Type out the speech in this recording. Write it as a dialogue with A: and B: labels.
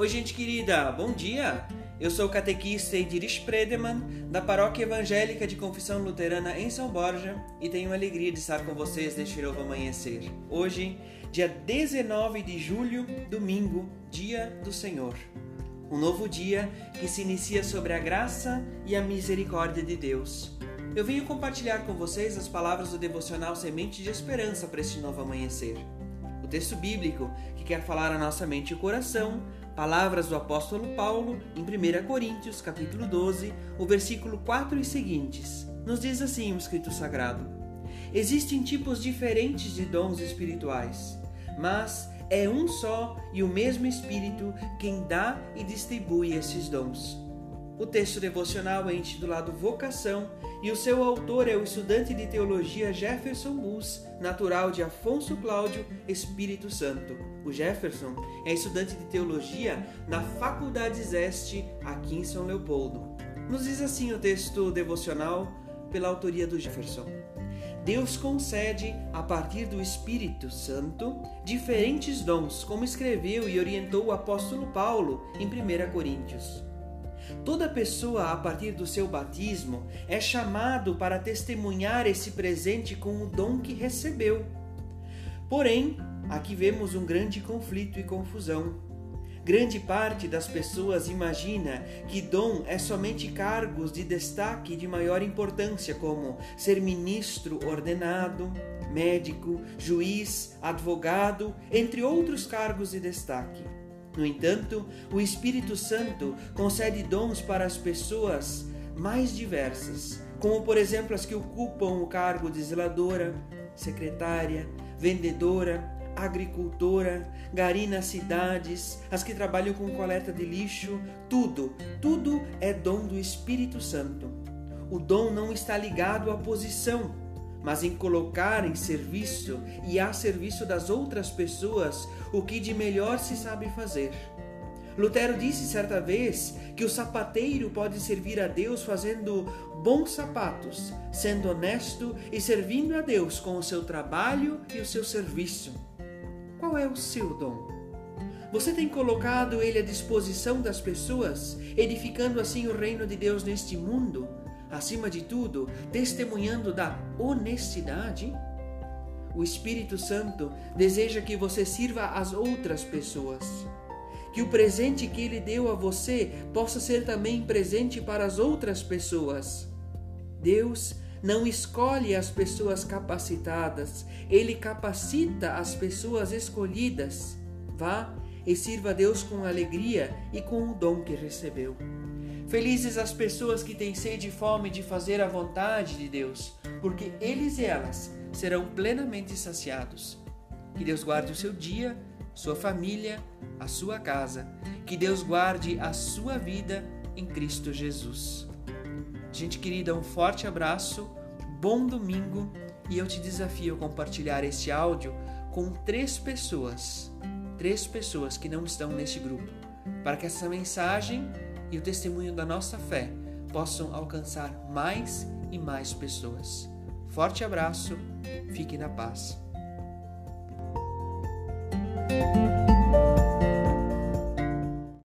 A: Oi, gente querida, bom dia! Eu sou o catequista Edirish Predeman, da Paróquia Evangélica de Confissão Luterana em São Borja, e tenho a alegria de estar com vocês neste novo amanhecer. Hoje, dia 19 de julho, domingo, dia do Senhor. Um novo dia que se inicia sobre a graça e a misericórdia de Deus. Eu venho compartilhar com vocês as palavras do devocional Semente de Esperança para este novo amanhecer. O texto bíblico que quer falar a nossa mente e coração Palavras do apóstolo Paulo em 1 Coríntios, capítulo 12, o versículo 4 e seguintes. Nos diz assim o escrito sagrado: Existem tipos diferentes de dons espirituais, mas é um só e o mesmo Espírito quem dá e distribui esses dons. O texto devocional é intitulado Vocação e o seu autor é o estudante de teologia Jefferson Bus, natural de Afonso Cláudio, Espírito Santo. O Jefferson é estudante de teologia na Faculdade Este, aqui em São Leopoldo. Nos diz assim o texto devocional pela autoria do Jefferson. Deus concede, a partir do Espírito Santo, diferentes dons, como escreveu e orientou o apóstolo Paulo em 1 Coríntios. Toda pessoa, a partir do seu batismo, é chamado para testemunhar esse presente com o dom que recebeu. Porém, aqui vemos um grande conflito e confusão. Grande parte das pessoas imagina que dom é somente cargos de destaque de maior importância, como ser ministro ordenado, médico, juiz, advogado, entre outros cargos de destaque. No entanto, o Espírito Santo concede dons para as pessoas mais diversas, como por exemplo as que ocupam o cargo de zeladora, secretária, vendedora, agricultora, gari nas cidades, as que trabalham com coleta de lixo, tudo, tudo é dom do Espírito Santo. O dom não está ligado à posição, mas em colocar em serviço e a serviço das outras pessoas o que de melhor se sabe fazer. Lutero disse certa vez que o sapateiro pode servir a Deus fazendo bons sapatos, sendo honesto e servindo a Deus com o seu trabalho e o seu serviço. Qual é o seu dom? Você tem colocado ele à disposição das pessoas, edificando assim o reino de Deus neste mundo? Acima de tudo, testemunhando da honestidade? O Espírito Santo deseja que você sirva às outras pessoas. Que o presente que ele deu a você possa ser também presente para as outras pessoas. Deus não escolhe as pessoas capacitadas, ele capacita as pessoas escolhidas. Vá e sirva a Deus com alegria e com o dom que recebeu. Felizes as pessoas que têm sede e fome de fazer a vontade de Deus, porque eles e elas serão plenamente saciados. Que Deus guarde o seu dia, sua família, a sua casa. Que Deus guarde a sua vida em Cristo Jesus. Gente querida, um forte abraço, bom domingo e eu te desafio a compartilhar este áudio com três pessoas, três pessoas que não estão neste grupo, para que essa mensagem e o testemunho da nossa fé possam alcançar mais e mais pessoas. Forte abraço, fique na paz.